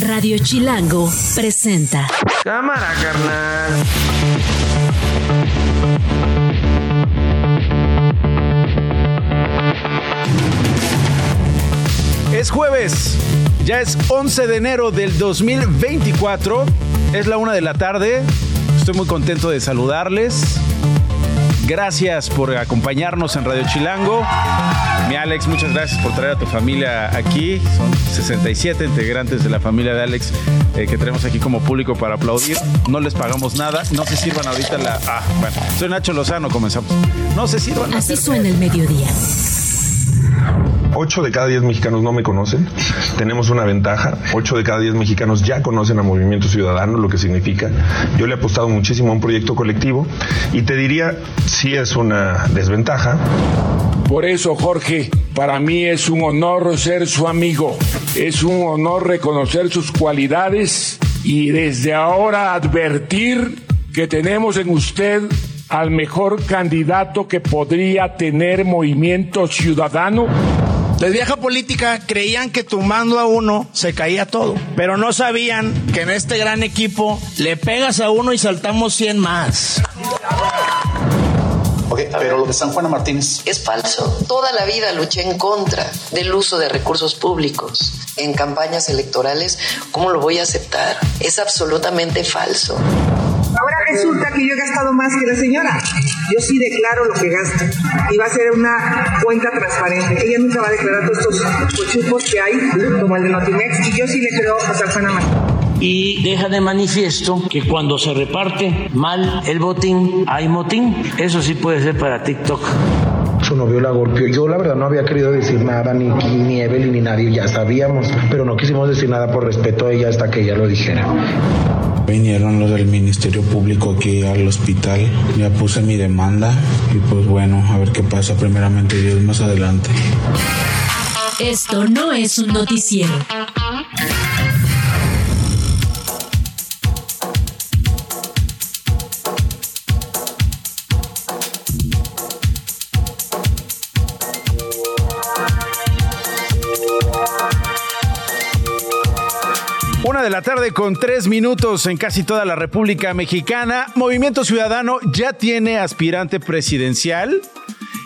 Radio Chilango presenta. Cámara, carnal. Es jueves, ya es 11 de enero del 2024, es la una de la tarde, estoy muy contento de saludarles. Gracias por acompañarnos en Radio Chilango. Alex, muchas gracias por traer a tu familia aquí. Son 67 integrantes de la familia de Alex eh, que tenemos aquí como público para aplaudir. No les pagamos nada. No se sirvan ahorita la... Ah, bueno. Soy Nacho Lozano, comenzamos. No se sirvan. Así suena el mediodía. 8 de cada 10 mexicanos no me conocen. Tenemos una ventaja. 8 de cada 10 mexicanos ya conocen a Movimiento Ciudadano, lo que significa. Yo le he apostado muchísimo a un proyecto colectivo y te diría, sí es una desventaja. Por eso, Jorge, para mí es un honor ser su amigo. Es un honor reconocer sus cualidades y desde ahora advertir que tenemos en usted al mejor candidato que podría tener Movimiento Ciudadano de vieja política creían que tumbando a uno se caía todo, pero no sabían que en este gran equipo le pegas a uno y saltamos 100 más. Ok, pero lo de San Juana Martínez es falso. Toda la vida luché en contra del uso de recursos públicos en campañas electorales. ¿Cómo lo voy a aceptar? Es absolutamente falso. Resulta que yo he gastado más que la señora. Yo sí declaro lo que gasto. Y va a ser una cuenta transparente. Ella nunca va a declarar todos estos cochupos que hay, como el de Notimex. Y yo sí le creo a Salfana y deja de manifiesto que cuando se reparte mal el botín, hay motín. Eso sí puede ser para TikTok. Su novio la golpeó. Yo la verdad no había querido decir nada, ni, ni Evelyn ni nadie, ya sabíamos, pero no quisimos decir nada por respeto a ella hasta que ella lo dijera. Vinieron los del Ministerio Público aquí al hospital, ya puse mi demanda y pues bueno, a ver qué pasa primeramente Dios más adelante. Esto no es un noticiero. La tarde con tres minutos en casi toda la República Mexicana. Movimiento Ciudadano ya tiene aspirante presidencial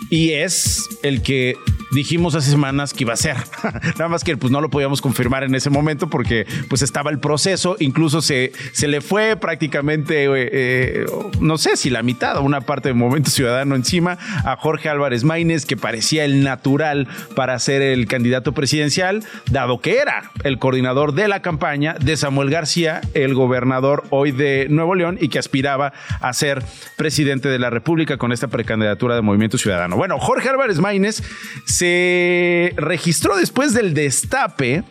y es el que dijimos hace semanas que iba a ser. Nada más que pues no lo podíamos confirmar en ese momento porque pues estaba el proceso, incluso se, se le fue prácticamente, eh, eh, no sé si la mitad o una parte del Movimiento Ciudadano encima a Jorge Álvarez Maínez, que parecía el natural para ser el candidato presidencial, dado que era el coordinador de la campaña de Samuel García, el gobernador hoy de Nuevo León y que aspiraba a ser presidente de la República con esta precandidatura de Movimiento Ciudadano. Bueno, Jorge Álvarez Maínez se registró después del destape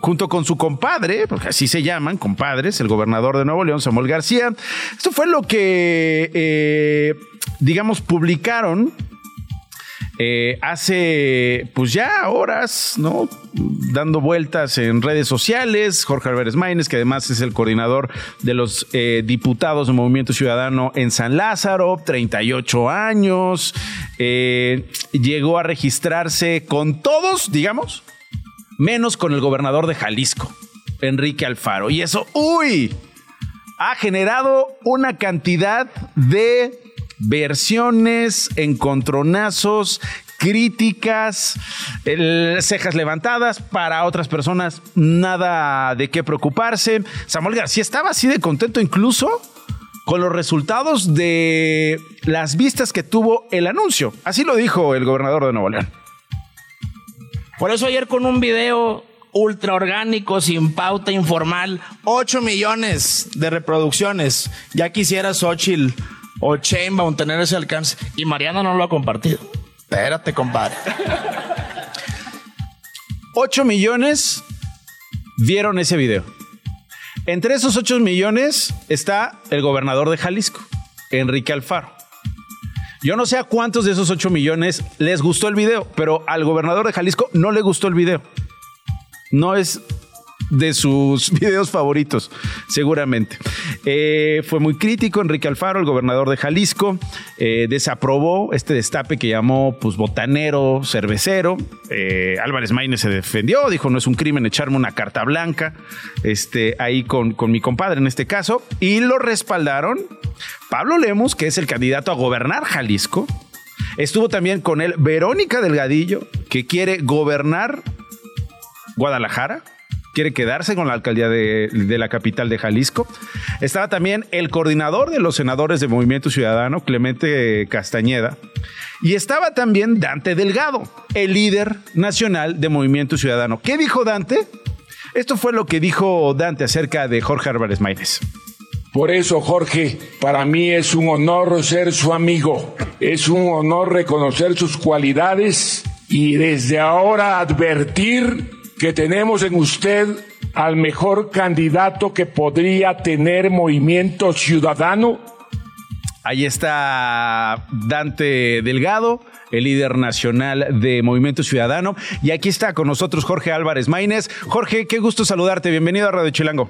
junto con su compadre, porque así se llaman, compadres, el gobernador de Nuevo León, Samuel García. Esto fue lo que, eh, digamos, publicaron eh, hace pues ya horas, ¿no? Dando vueltas en redes sociales, Jorge Álvarez Maínez, que además es el coordinador de los eh, diputados del Movimiento Ciudadano en San Lázaro, 38 años, eh, llegó a registrarse con todos, digamos, menos con el gobernador de Jalisco, Enrique Alfaro. Y eso, uy, ha generado una cantidad de versiones, encontronazos, críticas, cejas levantadas, para otras personas nada de qué preocuparse. Samuel García estaba así de contento incluso con los resultados de las vistas que tuvo el anuncio. Así lo dijo el gobernador de Nuevo León. Por eso ayer con un video ultra orgánico, sin pauta informal, 8 millones de reproducciones. Ya quisiera Xochitl o Chainbound tener ese alcance. Y Mariana no lo ha compartido. Espérate, compadre. 8 millones vieron ese video. Entre esos 8 millones está el gobernador de Jalisco, Enrique Alfaro. Yo no sé a cuántos de esos 8 millones les gustó el video, pero al gobernador de Jalisco no le gustó el video. No es de sus videos favoritos, seguramente. Eh, fue muy crítico Enrique Alfaro, el gobernador de Jalisco, eh, desaprobó este destape que llamó pues botanero, cervecero. Eh, Álvarez Maínez se defendió, dijo no es un crimen echarme una carta blanca, este, ahí con, con mi compadre en este caso, y lo respaldaron Pablo Lemus, que es el candidato a gobernar Jalisco. Estuvo también con él Verónica Delgadillo, que quiere gobernar Guadalajara quiere quedarse con la alcaldía de, la capital de Jalisco. Estaba también el coordinador de los senadores de Movimiento Ciudadano, Clemente Castañeda. Y estaba también Dante Delgado, el líder nacional de Movimiento Ciudadano. ¿Qué dijo Dante? Esto fue lo que dijo Dante acerca de Jorge Álvarez Maínez. Por eso, Jorge, para mí es un honor ser su amigo, es un honor reconocer sus cualidades y desde ahora advertir que tenemos en usted al mejor candidato que podría tener Movimiento Ciudadano? Ahí está Dante Delgado, el líder nacional de Movimiento Ciudadano. Y aquí está con nosotros Jorge Álvarez Maínez. Jorge, qué gusto saludarte. Bienvenido a Radio Chilango.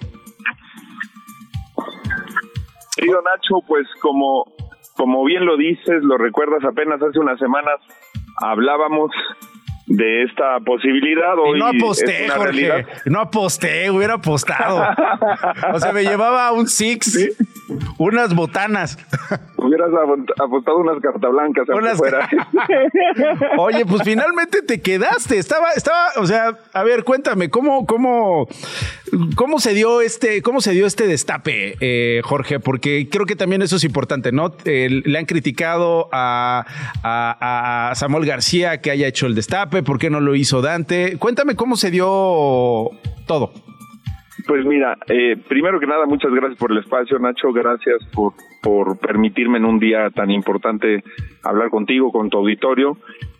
Querido Nacho, pues como, como bien lo dices, lo recuerdas apenas hace unas semanas, hablábamos de esta posibilidad. Hoy no aposté, Jorge. No aposté, hubiera apostado. o sea, me llevaba un six, unas botanas. Hubieras apostado unas cartas blancas unas... fuera. Oye, pues finalmente te quedaste. Estaba, estaba, o sea, a ver, cuéntame, ¿cómo, cómo, cómo se dio este, cómo se dio este destape, eh, Jorge? Porque creo que también eso es importante, ¿no? le han criticado a, a Samuel García que haya hecho el destape ¿Por qué no lo hizo Dante? Cuéntame cómo se dio todo. Pues mira, eh, primero que nada, muchas gracias por el espacio, Nacho. Gracias por, por permitirme en un día tan importante hablar contigo, con tu auditorio.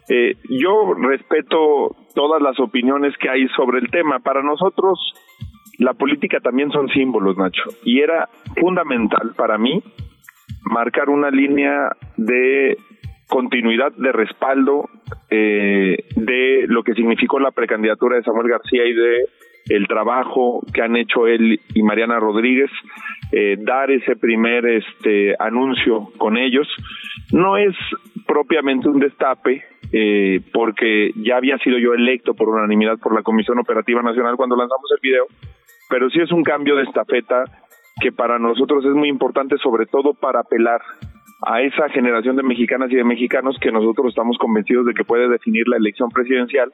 Eh, yo respeto todas las opiniones que hay sobre el tema. Para nosotros, la política también son símbolos, Nacho. Y era fundamental para mí marcar una línea de continuidad de respaldo eh, de lo que significó la precandidatura de Samuel García y de el trabajo que han hecho él y Mariana Rodríguez, eh, dar ese primer este anuncio con ellos. No es propiamente un destape, eh, porque ya había sido yo electo por unanimidad por la Comisión Operativa Nacional cuando lanzamos el video, pero sí es un cambio de estafeta que para nosotros es muy importante, sobre todo para apelar a esa generación de mexicanas y de mexicanos que nosotros estamos convencidos de que puede definir la elección presidencial,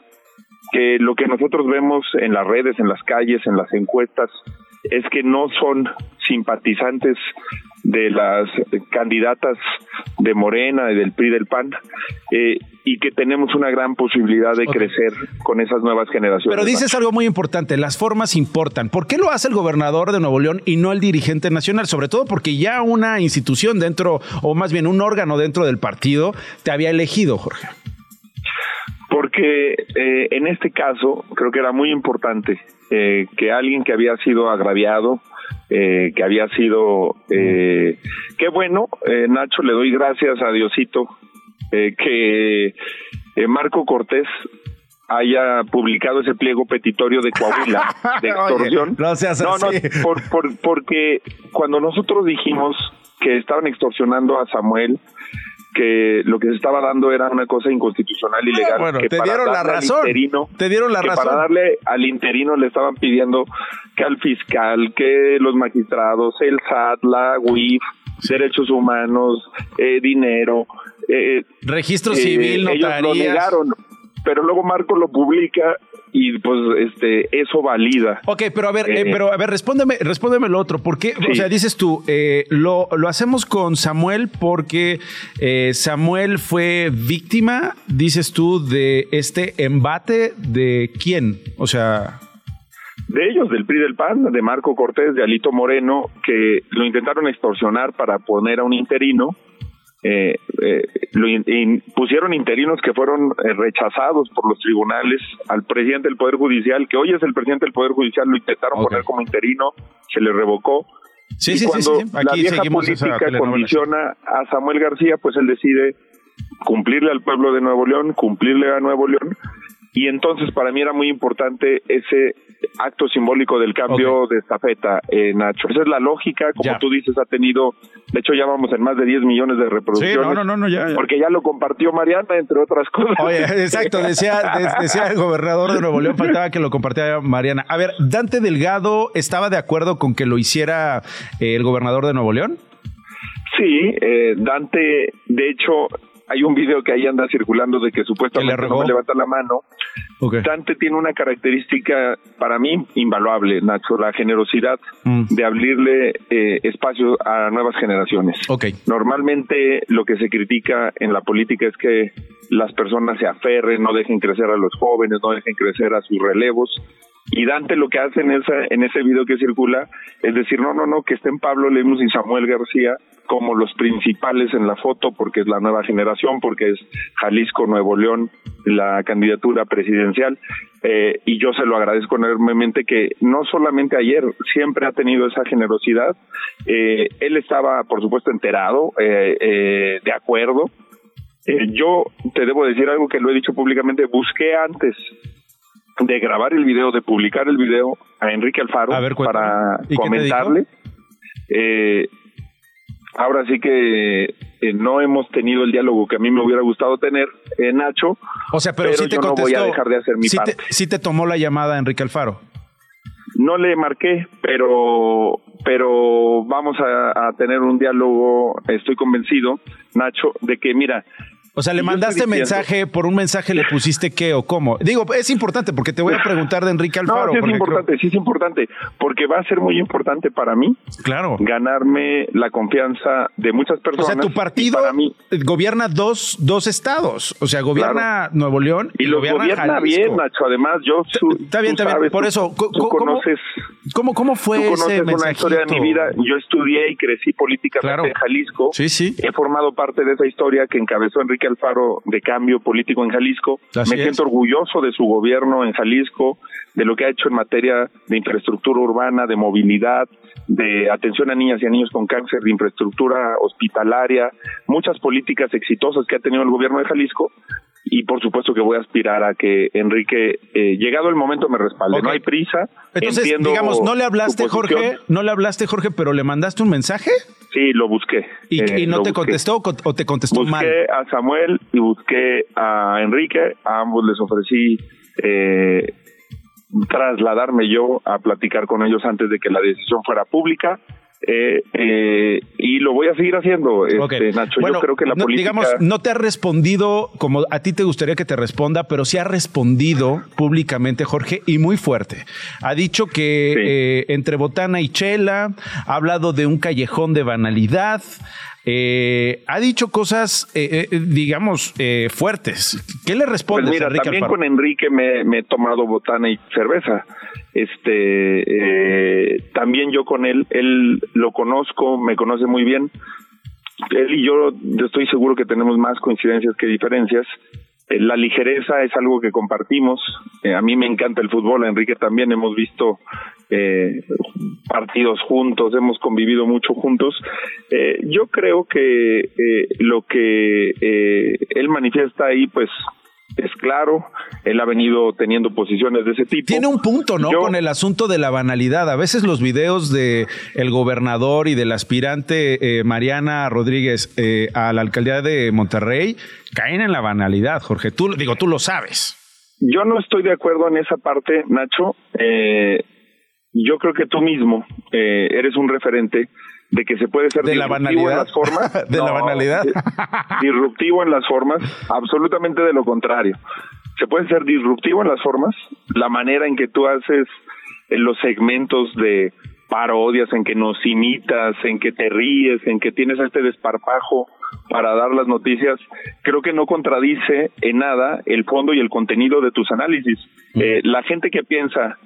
que lo que nosotros vemos en las redes, en las calles, en las encuestas, es que no son simpatizantes de las candidatas de Morena y del PRI del PAN eh, y que tenemos una gran posibilidad de crecer con esas nuevas generaciones. Pero dices algo muy importante, las formas importan. ¿Por qué lo hace el gobernador de Nuevo León y no el dirigente nacional? Sobre todo porque ya una institución dentro, o más bien un órgano dentro del partido, te había elegido, Jorge. Porque eh, en este caso creo que era muy importante eh, que alguien que había sido agraviado, eh, que había sido, eh, qué bueno, eh, Nacho, le doy gracias a Diosito, eh, que Marco Cortés haya publicado ese pliego petitorio de Coahuila de extorsión. no seas no, no, por, por, porque cuando nosotros dijimos que estaban extorsionando a Samuel, que lo que se estaba dando era una cosa inconstitucional y legal. bueno, que te dieron la razón. te dieron la razón. Para darle al interino le estaban pidiendo que al fiscal, que los magistrados, el SAT, la UIF, derechos humanos, eh, dinero. Eh, Registro civil, eh, Ellos lo negaron, pero luego Marco lo publica y pues este eso valida. Ok, pero a ver, eh, pero a ver, respóndeme, respóndeme lo otro. ¿Por qué? O sea, dices tú, eh, lo, lo hacemos con Samuel porque eh, Samuel fue víctima, dices tú, de este embate de quién? O sea. De ellos, del PRI del PAN, de Marco Cortés, de Alito Moreno, que lo intentaron extorsionar para poner a un interino eh, eh, lo pusieron interinos que fueron eh, rechazados por los tribunales al presidente del Poder Judicial, que hoy es el presidente del Poder Judicial, lo intentaron poner como interino, se le revocó. Sí, y sí, cuando sí, la vieja política condiciona a Samuel García, pues él decide cumplirle al pueblo de Nuevo León, cumplirle a Nuevo León y entonces para mí era muy importante ese acto simbólico del cambio de estafeta, eh, Nacho. Esa es la lógica, como tú dices, ha tenido, de hecho ya vamos en más de 10 millones de reproducciones. Sí, no, no, no, ya, Porque ya lo compartió Mariana, entre otras cosas. Oye, exacto, decía, decía el gobernador de Nuevo León, faltaba que lo compartiera Mariana. A ver, ¿Dante Delgado estaba de acuerdo con que lo hiciera eh, el gobernador de Nuevo León? Sí, eh, Dante, de hecho, hay un video que ahí anda circulando de que supuestamente no me levanta la mano. Dante tiene una característica para mí invaluable, Nacho, la generosidad mm. de abrirle eh, espacio a nuevas generaciones. Normalmente lo que se critica en la política es que las personas se aferren, no dejen crecer a los jóvenes, no dejen crecer a sus relevos. Y Dante lo que hace en, esa, en ese video que circula es decir, no, no, no, que estén Pablo Lemus y Samuel García como los principales en la foto porque es la nueva generación, porque es Jalisco, Nuevo León, la candidatura presidencial. Eh, y yo se lo agradezco enormemente que no solamente ayer, siempre ha tenido esa generosidad. Eh, él estaba, por supuesto, enterado, eh, de acuerdo. yo te debo decir algo que lo he dicho públicamente, busqué antes de grabar el video, de publicar el video a Enrique Alfaro para comentarle. Eh, ahora sí que eh, no hemos tenido el diálogo que a mí me hubiera gustado tener, eh, Nacho. O sea, pero, te yo no voy a dejar de hacer mi parte. Te, sí te tomó la llamada Enrique Alfaro. No le marqué, pero pero vamos a, a tener un diálogo, estoy convencido, Nacho, de que mira, o sea, le mandaste mensaje, por un mensaje le pusiste qué o cómo. Digo, es importante porque te voy a preguntar de Enrique Alfaro. No, sí es importante, sí es importante, porque va a ser muy importante para mí claro. ganarme la confianza de muchas personas. O sea, tu partido gobierna dos, dos estados, o sea, gobierna Nuevo León y, lo gobierna, bien, Nacho. Además, yo... está bien, está bien, por eso... Tú conoces... ¿Cómo, cómo fue tú conoces una historia de mi vida. Yo estudié y crecí políticamente en Jalisco. Sí, sí. He formado parte de esa historia que encabezó Enrique Alfaro de cambio político en Jalisco. Me siento orgulloso de su gobierno en Jalisco, de lo que ha hecho en materia de infraestructura urbana, de movilidad, de atención a niñas y a niños con cáncer, de infraestructura hospitalaria, muchas políticas exitosas que ha tenido el gobierno de Jalisco y por supuesto que voy a aspirar a que Enrique, eh, llegado el momento, me respalde. No hay prisa. Entonces, digamos, no le hablaste, Jorge, no le hablaste, Jorge, pero le mandaste un mensaje. Sí, lo busqué. ¿Y, eh, no te contestó o te contestó mal? Busqué a Samuel y busqué a Enrique. A ambos les ofrecí eh, trasladarme yo a platicar con ellos antes de que la decisión fuera pública. Eh, eh, y lo voy a seguir haciendo, este, Nacho. yo creo que la política... Digamos, no te ha respondido como a ti te gustaría que te responda, pero sí ha respondido públicamente, Jorge, y muy fuerte. Ha dicho que eh, entre Botana y Chela, ha hablado de un callejón de banalidad, eh, ha dicho cosas, eh, eh, digamos, fuertes. ¿Qué le responde pues mira, también con Enrique me, he tomado botana y cerveza. Este, también yo con él, él lo conozco, me conoce muy bien. Él y yo, yo estoy seguro que tenemos más coincidencias que diferencias. La ligereza es algo que compartimos. a mí me encanta el fútbol, a Enrique también hemos visto eh, partidos juntos, hemos convivido mucho juntos. Eh, yo creo que eh, lo que eh, él manifiesta ahí, pues es claro, él ha venido teniendo posiciones de ese tipo. Tiene un punto, ¿no? Con el asunto de la banalidad. A veces los videos de el gobernador y del aspirante Mariana Rodríguez a la alcaldía de Monterrey caen en la banalidad, Jorge. Tú, digo, tú lo sabes. Yo no estoy de acuerdo en esa parte, Nacho. Eh, yo creo que tú mismo eh, eres un referente de que se puede ser de la banalidad? en las formas. de la banalidad. disruptivo en las formas, absolutamente de lo contrario. Se puede ser disruptivo en las formas, la manera en que tú haces en los segmentos de parodias, en que nos imitas, en que te ríes, en que tienes este desparpajo para dar las noticias, creo que no contradice en nada el fondo y el contenido de tus análisis. Eh, la gente que piensa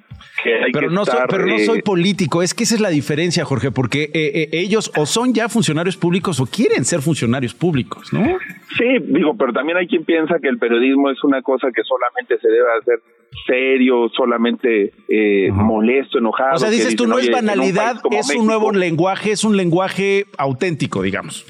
pero no soy, pero no soy político, es que esa es la diferencia, Jorge, porque eh, eh, ellos o son ya funcionarios públicos o quieren ser funcionarios públicos, ¿no? Sí, digo, pero también hay quien piensa que el periodismo es una cosa que solamente se debe hacer serio, solamente eh, molesto, enojado. O sea, dices tú, no es banalidad, es un nuevo lenguaje, es un lenguaje auténtico, digamos.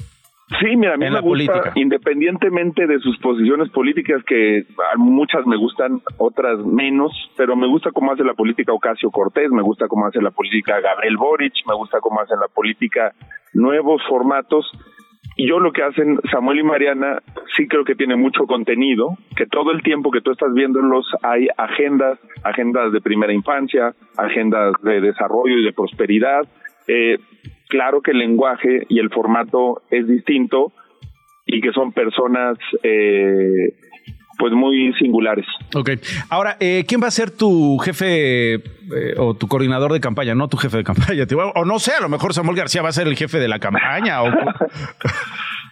Sí, mira, a mí en me la gusta, política. independientemente de sus posiciones políticas, que muchas me gustan, otras menos, pero me gusta cómo hace la política Ocasio Cortés, me gusta cómo hace la política Gabriel Boric, me gusta cómo hacen la política nuevos formatos. Y yo lo que hacen Samuel y Mariana sí creo que tiene mucho contenido, que todo el tiempo que tú estás viéndolos hay agendas, agendas de primera infancia, agendas de desarrollo y de prosperidad. Eh, claro que el lenguaje y el formato es distinto y que son personas eh, pues muy singulares. Ok. Ahora, eh, ¿quién va a ser tu jefe eh, o tu coordinador de campaña? No tu jefe de campaña. O no sé, a lo mejor Samuel García va a ser el jefe de la campaña. O...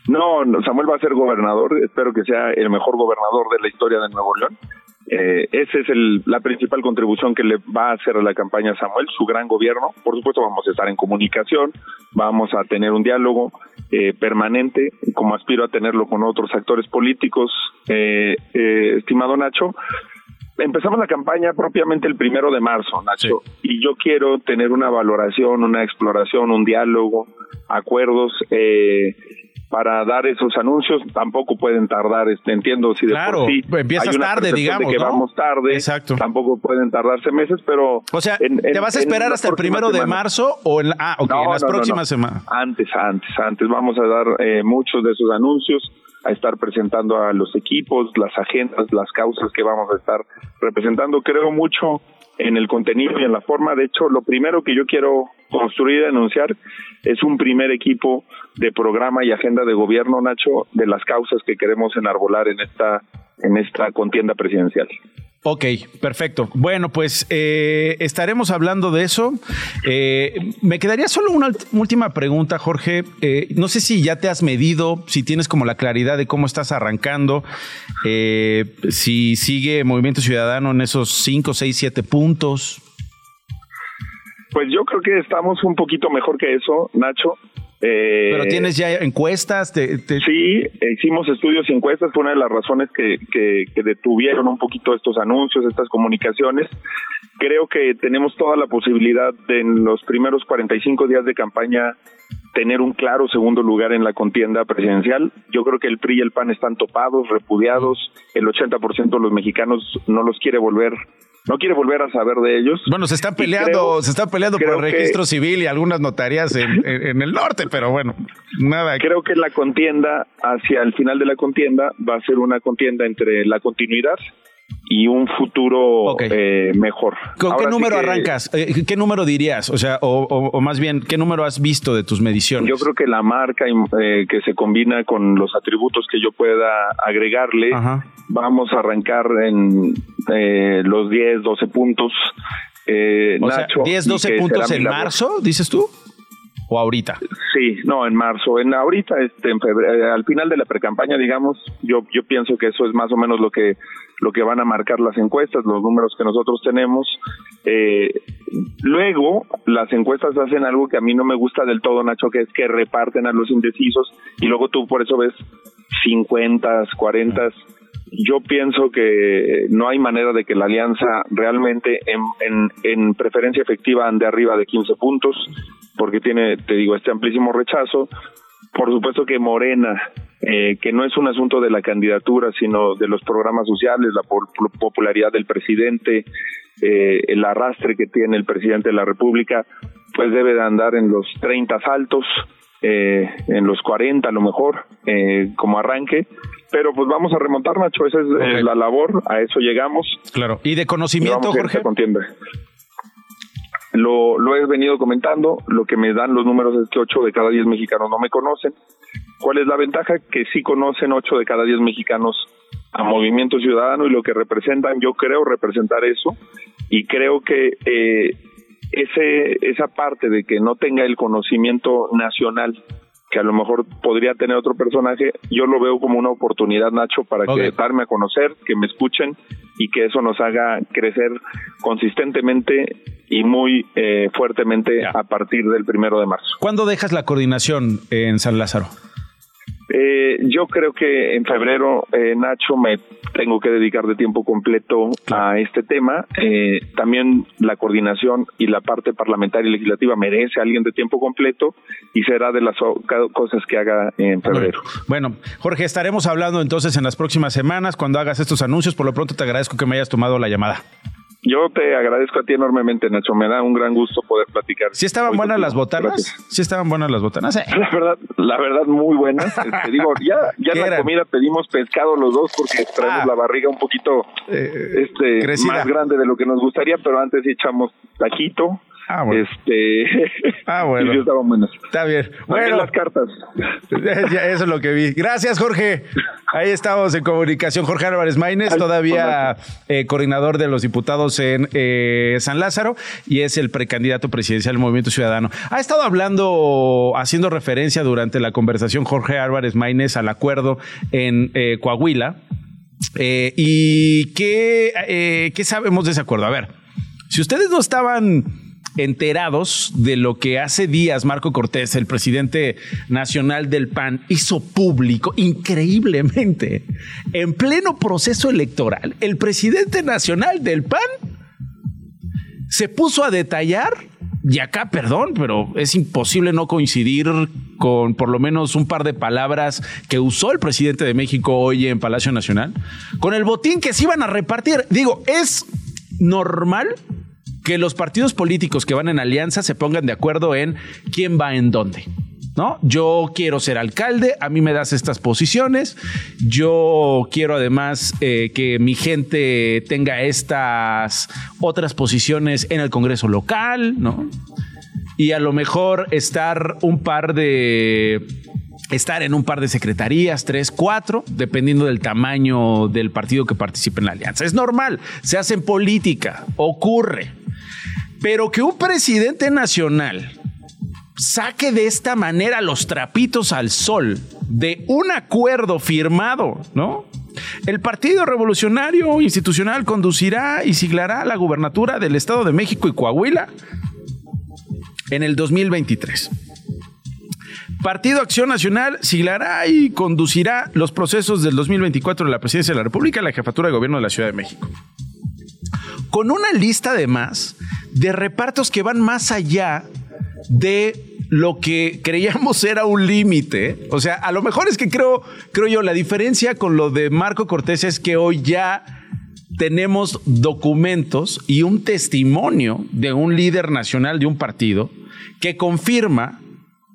No, no, Samuel va a ser gobernador, espero que sea el mejor gobernador de la historia de Nuevo León. Eh, esa es el, la principal contribución que le va a hacer a la campaña Samuel, su gran gobierno. Por supuesto, vamos a estar en comunicación, vamos a tener un diálogo eh, permanente, como aspiro a tenerlo con otros actores políticos. Eh, eh, estimado Nacho, empezamos la campaña propiamente el primero de marzo, Nacho, y yo quiero tener una valoración, una exploración, un diálogo, acuerdos. Eh, para dar esos anuncios tampoco pueden tardar, este, entiendo si de Claro, por sí empiezas hay una tarde, digamos, de que ¿no? vamos tarde, Exacto. tampoco pueden tardarse meses, pero O sea, en- ¿te vas a esperar hasta el primero de marzo o en, la- ah, ok, No, en las no, próximas semanas? Antes, antes, antes. Vamos a dar eh, muchos de esos anuncios, a estar presentando a los equipos, las agendas, las causas que vamos a estar representando. Creo mucho en el contenido y en la forma. De hecho, lo primero que yo quiero construir y anunciar es un primer equipo de programa y agenda de gobierno, Nacho, de las causas que queremos enarbolar en esta en esta contienda presidencial. Ok, perfecto. Bueno, pues eh, estaremos hablando de eso. Eh, me quedaría solo una última pregunta, Jorge. Eh, no sé si ya te has medido, si tienes como la claridad de cómo estás arrancando, si sigue Movimiento Ciudadano en esos 5, 6, 7 puntos. Pues yo creo que estamos un poquito mejor que eso, Nacho. Eh, Pero tienes ya encuestas. Te, te- Sí, hicimos estudios y encuestas, fue una de las razones que, que, que detuvieron un poquito estos anuncios, estas comunicaciones. Creo que tenemos toda la posibilidad de en los primeros 45 días de campaña tener un claro segundo lugar en la contienda presidencial. Yo creo que el PRI y el PAN están topados, repudiados, el 80% de los mexicanos no los quiere volver, no quiere volver a saber de ellos. bueno, se están Y peleando, creo- se están peleando por el que- registro civil y algunas notarías en- en el norte, pero bueno, nada. Creo que la contienda, hacia el final de la contienda, va a ser una contienda entre la continuidad y un futuro eh, mejor. ¿Con qué Ahora sí número que arrancas? Eh, ¿Qué número dirías? O sea, o, o- o más bien, ¿qué número has visto de tus mediciones? Yo creo que la marca eh, que se combina con los atributos que yo pueda agregarle, vamos a arrancar en eh, los 10, 12 puntos. Eh, o sea, Nacho, 10, y 12 que puntos en marzo, dices tú? ¿O ahorita? Sí, no, en marzo. En ahorita, este, en febrero, al final de la precampaña, digamos, yo yo pienso que eso es más o menos lo que lo que van a marcar las encuestas, los números que nosotros tenemos. Eh, luego, las encuestas hacen algo que a mí no me gusta del todo, Nacho, que es que reparten a los indecisos y luego tú por eso ves 50, 40. Yo pienso que no hay manera de que la alianza realmente en, en, en preferencia efectiva ande arriba de 15 puntos, porque tiene, te digo, este amplísimo rechazo. Por supuesto que Morena, eh, que no es un asunto de la candidatura, sino de los programas sociales, la po- popularidad del presidente, eh, el arrastre que tiene el presidente de la República, pues debe de andar en los 30 saltos, eh, en los 40 a lo mejor, eh, como arranque. Pero pues vamos a remontar, Nacho, esa es eh, la labor, a eso llegamos. Claro. ¿Y de conocimiento, Jorge? contienda. Lo, lo he venido comentando, lo que me dan los números es que 8 de cada 10 mexicanos no me conocen. ¿Cuál es la ventaja? Que sí conocen 8 de cada 10 mexicanos a Movimiento Ciudadano y lo que representan, yo creo representar eso y creo que eh, ese esa parte de que no tenga el conocimiento nacional que a lo mejor podría tener otro personaje, yo lo veo como una oportunidad, Nacho, para que darme a conocer, que me escuchen y que eso nos haga crecer consistentemente y muy eh, fuertemente a partir del primero de marzo. ¿Cuándo dejas la coordinación en San Lázaro? Eh, yo creo que en febrero, eh, Nacho, me tengo que dedicar de tiempo completo a este tema. Eh, también la coordinación y la parte parlamentaria y legislativa merece a alguien de tiempo completo y será de las cosas que haga en febrero. Bueno, Jorge, estaremos hablando entonces en las próximas semanas cuando hagas estos anuncios. Por lo pronto te agradezco que me hayas tomado la llamada. Yo te agradezco a ti enormemente, Nacho. Me da un gran gusto poder platicar. ¿Sí estaban hoy buenas las botanas? Gracias. Sí estaban buenas las botanas. Eh. La verdad, la verdad, muy buenas. Te digo, ya, ya ¿Qué en la eran? comida pedimos pescado los dos porque traemos Ah. la barriga un poquito este crecida. más grande de lo que nos gustaría, pero antes echamos taquito. Ah, bueno. Este, Ah, bueno. sí estaban buenas. Está bien. Bueno, las cartas. eso es lo que vi. Gracias, Jorge. Ahí estamos en comunicación. Jorge Álvarez Maínez, todavía eh, coordinador de los diputados en eh, San Lázaro y es el precandidato presidencial del Movimiento Ciudadano. Ha estado hablando, haciendo referencia durante la conversación Jorge Álvarez Maínez al acuerdo en eh, Coahuila. ¿Y qué, qué sabemos de ese acuerdo? A ver, si ustedes no estaban enterados de lo que hace días Marco Cortés, el presidente nacional del PAN, hizo público increíblemente en pleno proceso electoral, el presidente nacional del PAN se puso a detallar, y acá, perdón, pero es imposible no coincidir con por lo menos un par de palabras que usó el presidente de México hoy en Palacio Nacional, con el botín que se iban a repartir. Digo, es normal que los partidos políticos que van en alianza se pongan de acuerdo en quién va en dónde. ¿No? Yo quiero ser alcalde, a mí me das estas posiciones, yo quiero además eh, que mi gente tenga estas otras posiciones en el Congreso local, ¿no? Y a lo mejor estar un par de estar en un par de secretarías, tres, cuatro, dependiendo del tamaño del partido que participe en la alianza. Es normal, se hace en política, ocurre. Pero que un presidente nacional saque de esta manera los trapitos al sol de un acuerdo firmado, ¿no? El Partido Revolucionario Institucional conducirá y siglará la gubernatura del Estado de México y Coahuila en el 2023. Partido Acción Nacional siglará y conducirá los procesos del 2024 de la presidencia de la República y la jefatura de gobierno de la Ciudad de México. Con una lista además de repartos que van más allá de lo que creíamos era un límite. O sea, a lo mejor es que creo, creo yo, la diferencia con lo de Marco Cortés es que hoy ya tenemos documentos y un testimonio de un líder nacional de un partido que confirma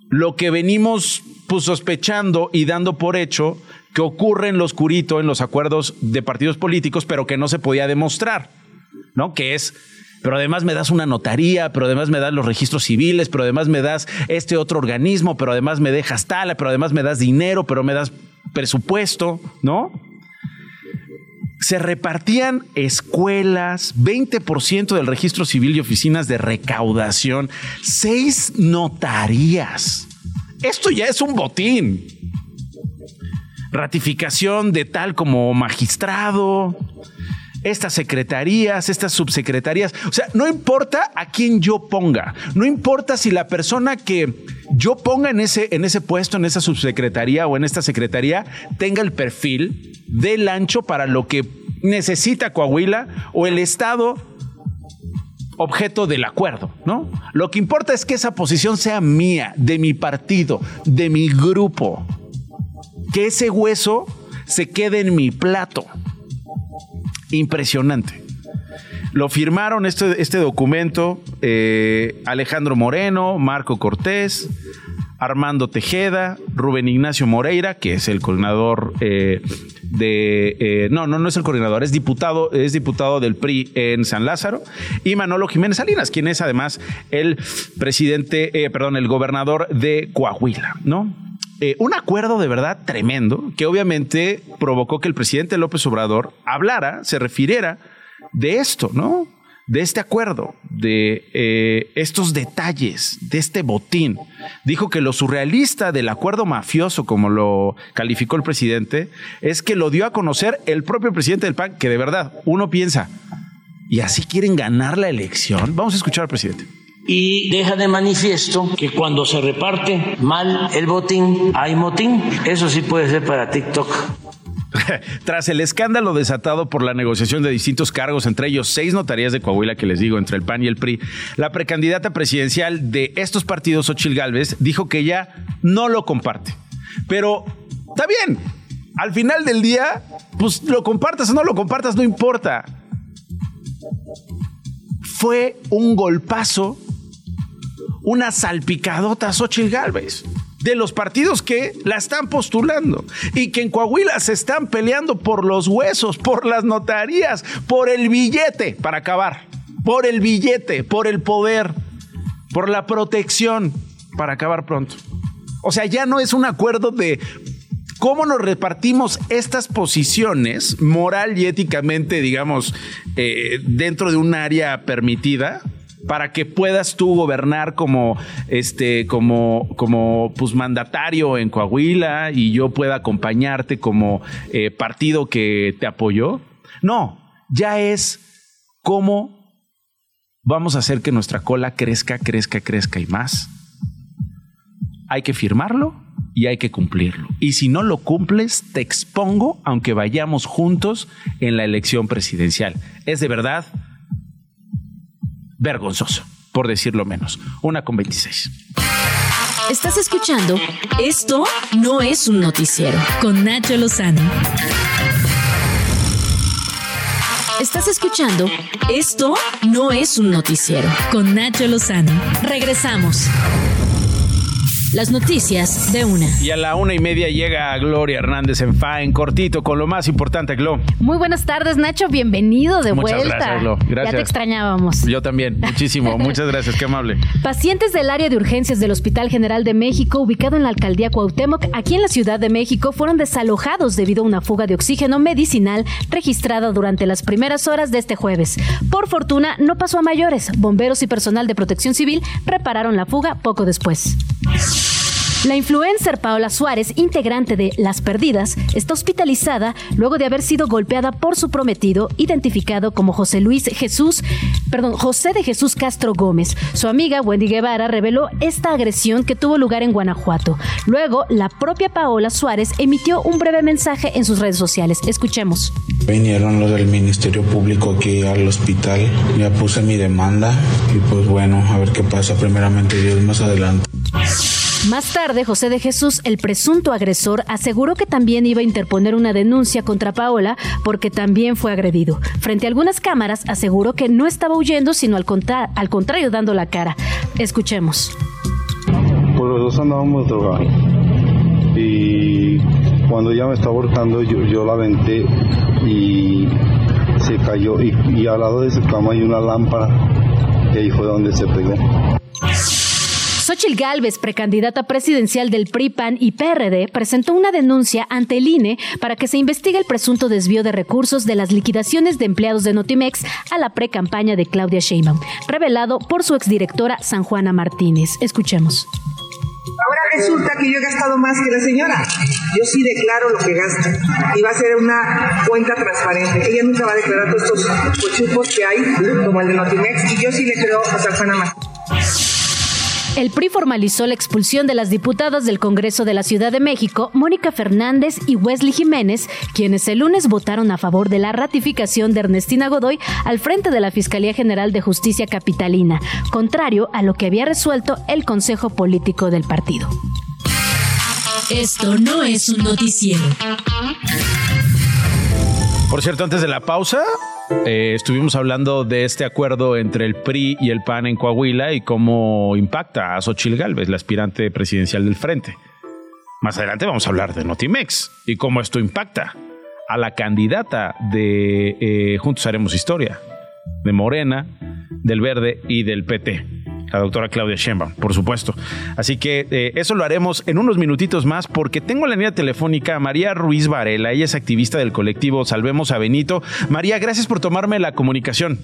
lo que venimos pues, sospechando y dando por hecho que ocurre en lo oscurito en los acuerdos de partidos políticos, pero que no se podía demostrar, ¿no? Que es, pero además me das una notaría, pero además me das los registros civiles, pero además me das este otro organismo, pero además me dejas tal, pero además me das dinero, pero me das presupuesto, ¿no? Se repartían escuelas, 20% del registro civil y oficinas de recaudación, seis notarías. Esto ya es un botín. Ratificación de tal como magistrado, estas secretarías, estas subsecretarías. O sea, no importa a quién yo ponga, no importa si la persona que yo ponga en ese, en ese puesto, en esa subsecretaría o en esta secretaría, tenga el perfil del ancho para lo que necesita Coahuila o el Estado objeto del acuerdo, ¿no? Lo que importa es que esa posición sea mía, de mi partido, de mi grupo. Que ese hueso se quede en mi plato. Impresionante. Lo firmaron este, este documento eh, Alejandro Moreno, Marco Cortés, Armando Tejeda, Rubén Ignacio Moreira, que es el coordinador eh, de. eh, no, no, no es el coordinador, es diputado, es diputado del PRI en San Lázaro, y Manolo Jiménez Salinas, quien es además el presidente, eh, perdón, el gobernador de Coahuila, ¿no? Eh, un acuerdo de verdad tremendo que obviamente provocó que el presidente López Obrador hablara, se refiriera de esto, ¿no? De este acuerdo, de eh, estos detalles, de este botín. Dijo que lo surrealista del acuerdo mafioso, como lo calificó el presidente, es que lo dio a conocer el propio presidente del PAN, que de verdad uno piensa, ¿y así quieren ganar la elección? Vamos a escuchar al presidente. Y deja de manifiesto que cuando se reparte mal el botín, hay motín. Eso sí puede ser para TikTok. Tras el escándalo desatado por la negociación de distintos cargos, entre ellos seis notarías de Coahuila, que les digo, entre el PAN y el PRI, la precandidata presidencial de estos partidos, Ochil Gálvez, dijo que ella no lo comparte. Pero está bien, al final del día, pues lo compartas o no lo compartas, no importa. Fue un golpazo, una salpicadota a Xochitl Gálvez de los partidos que la están postulando y que en Coahuila se están peleando por los huesos, por las notarías, por el billete, para acabar, por el billete, por el poder, por la protección, para acabar pronto. O sea, ya no es un acuerdo de cómo nos repartimos estas posiciones moral y éticamente, digamos, eh, dentro de un área permitida para que puedas tú gobernar como este como como pues mandatario en Coahuila y yo pueda acompañarte como eh, partido que te apoyó. No, ya es cómo vamos a hacer que nuestra cola crezca, crezca, crezca y más. Hay que firmarlo y hay que cumplirlo. Y si no lo cumples, te expongo aunque vayamos juntos en la elección presidencial. Es de verdad vergonzoso, por decirlo menos. Una con 26. Estás escuchando Esto no es un noticiero con Nacho Lozano. Estás escuchando Esto no es un noticiero con Nacho Lozano. Regresamos. Las noticias de una. Y a la una y media llega Gloria Hernández en FA en cortito con lo más importante, Glo. Muy buenas tardes, Nacho. Bienvenido de Muchas vuelta. gracias, Glo. Gracias. Ya te extrañábamos. Yo también, muchísimo. Muchas gracias, qué amable. Pacientes del área de urgencias del Hospital General de México, ubicado en la alcaldía Cuauhtémoc, aquí en la Ciudad de México, fueron desalojados debido a una fuga de oxígeno medicinal registrada durante las primeras horas de este jueves. Por fortuna, no pasó a mayores. Bomberos y personal de protección civil repararon la fuga poco después. La influencer Paola Suárez, integrante de Las Perdidas, está hospitalizada luego de haber sido golpeada por su prometido, identificado como José Luis Jesús, perdón, José de Jesús Castro Gómez. Su amiga Wendy Guevara reveló esta agresión que tuvo lugar en Guanajuato. Luego, la propia Paola Suárez emitió un breve mensaje en sus redes sociales. Escuchemos. Vinieron los del Ministerio Público aquí al hospital, ya puse mi demanda y pues bueno, a ver qué pasa primeramente Dios más adelante. Más tarde, José de Jesús, el presunto agresor, aseguró que también iba a interponer una denuncia contra Paola porque también fue agredido. Frente a algunas cámaras, aseguró que no estaba huyendo, sino al, contra al contrario dando la cara. Escuchemos. Pues los dos andábamos drogados. Y cuando ella me estaba ahorcando, yo, yo la aventé y se cayó. Y, y al lado de su cama hay una lámpara. Y ahí fue donde se pegó. Xochil Gálvez, precandidata presidencial del PRI, PAN y PRD, presentó una denuncia ante el INE para que se investigue el presunto desvío de recursos de las liquidaciones de empleados de Notimex a la pre-campaña de Claudia Sheinbaum, revelado por su exdirectora San Juana Martínez. Escuchemos. Ahora resulta que yo he gastado más que la señora. Yo sí declaro lo que gasta. Y va a ser una cuenta transparente. Ella nunca va a declarar todos estos cochupos que hay, como el de Notimex. Y yo sí le creo a San Juana Martínez. El PRI formalizó la expulsión de las diputadas del Congreso de la Ciudad de México, Mónica Fernández y Wesley Jiménez, quienes el lunes votaron a favor de la ratificación de Ernestina Godoy al frente de la Fiscalía General de Justicia Capitalina, contrario a lo que había resuelto el Consejo Político del partido. Esto no es un noticiero. Por cierto, antes de la pausa, eh, estuvimos hablando de este acuerdo entre el PRI y el PAN en Coahuila y cómo impacta a Xochil Gálvez, la aspirante presidencial del Frente. Más adelante vamos a hablar de Notimex y cómo esto impacta a la candidata de eh, Juntos Haremos Historia, de Morena, del Verde y del PT la doctora Claudia Sheinbaum, por supuesto. Así que eh, eso lo haremos en unos minutitos más porque tengo en la línea telefónica a María Ruiz Varela, ella es activista del colectivo Salvemos a Benito. María, gracias por tomarme la comunicación.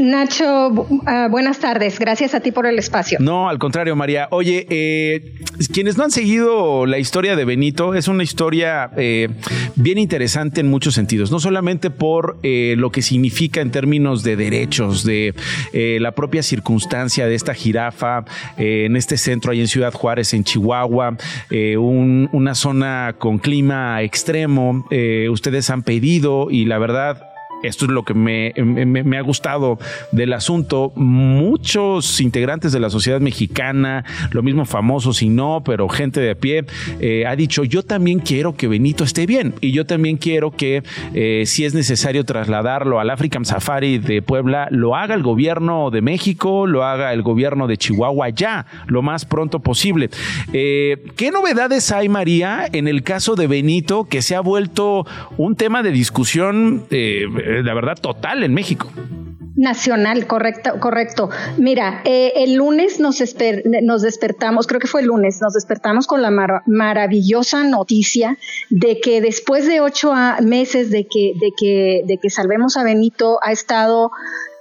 Nacho, uh, buenas tardes. Gracias a ti por el espacio. No, al contrario, María. Oye, eh, quienes no han seguido la historia de Benito, es una historia eh, bien interesante en muchos sentidos. No solamente por eh, lo que significa en términos de derechos, de eh, la propia circunstancia de esta jirafa eh, en este centro ahí en Ciudad Juárez, en Chihuahua, eh, un- una zona con clima extremo. Eh, ustedes han pedido y la verdad esto es lo que me, me- ha gustado del asunto. Muchos integrantes de la sociedad mexicana, lo mismo famosos y no, pero gente de a pie, eh, ha dicho, yo también quiero que Benito esté bien y yo también quiero que eh, si es necesario trasladarlo al African Safari de Puebla, lo haga el gobierno de México, lo haga el gobierno de Chihuahua ya, lo más pronto posible. Eh, ¿Qué novedades hay, María, en el caso de Benito, que se ha vuelto un tema de discusión, eh, la verdad, total en México? Nacional, correcto, correcto. Mira, eh, el lunes nos, nos despertamos, creo que fue el lunes, nos despertamos con la mar- maravillosa noticia de que después de ocho meses de que, de que, de que salvemos a Benito, ha estado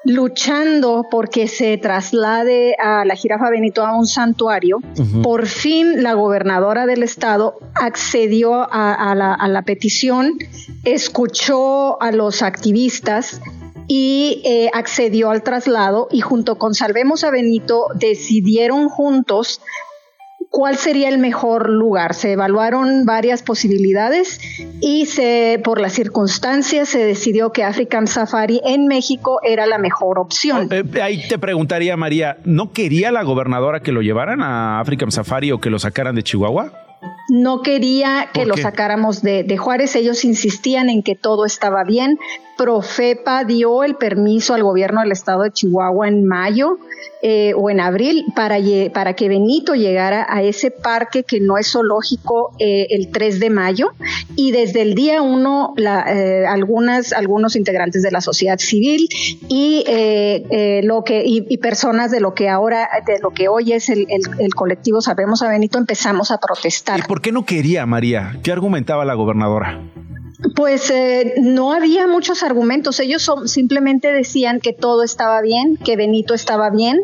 luchando porque se traslade a la jirafa Benito a un santuario. Por fin la gobernadora del estado accedió a, a la, a la petición, escuchó a los activistas y eh, accedió al traslado y junto con Salvemos a Benito decidieron juntos cuál sería el mejor lugar. Se evaluaron varias posibilidades y se, por las circunstancias se decidió que African Safari en México era la mejor opción. Eh, ahí te preguntaría, María, ¿no quería la gobernadora que lo llevaran a African Safari o que lo sacaran de Chihuahua? no quería que ¿Por lo sacáramos de, de Juárez. Ellos insistían en que todo estaba bien. Profepa dio el permiso al gobierno del estado de Chihuahua en mayo eh, o en abril para, que Benito llegara a ese parque que no es zoológico eh, el 3 de mayo. Y desde el día 1, algunas, algunos integrantes de la sociedad civil y, eh, eh, lo que, y, y personas de lo que ahora, de lo que hoy es el, el- el colectivo Sabemos a Benito, empezamos a protestar. ¿Y por qué no quería, María? ¿Qué argumentaba la gobernadora? Pues eh, no había muchos argumentos. Ellos son- simplemente decían que todo estaba bien, que Benito estaba bien,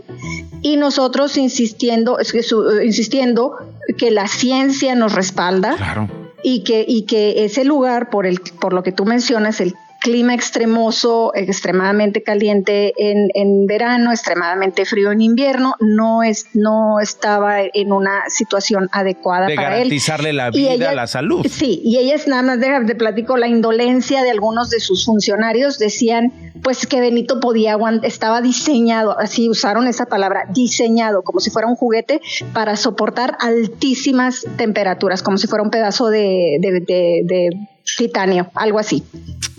y nosotros insistiendo, es que su- eh, insistiendo que la ciencia nos respalda Claro. y que y que ese lugar por el por lo que tú mencionas el clima extremoso, extremadamente caliente en, en verano, extremadamente frío en invierno, no es no estaba en una situación adecuada De para él. garantizarle la vida, ella- la salud. Sí, y ellas nada más de, de platico la indolencia de algunos de sus funcionarios decían pues que Benito podía aguantar, estaba diseñado, así usaron esa palabra, diseñado, como si fuera un juguete para soportar altísimas temperaturas, como si fuera un pedazo de, de- de- de titanio, algo así.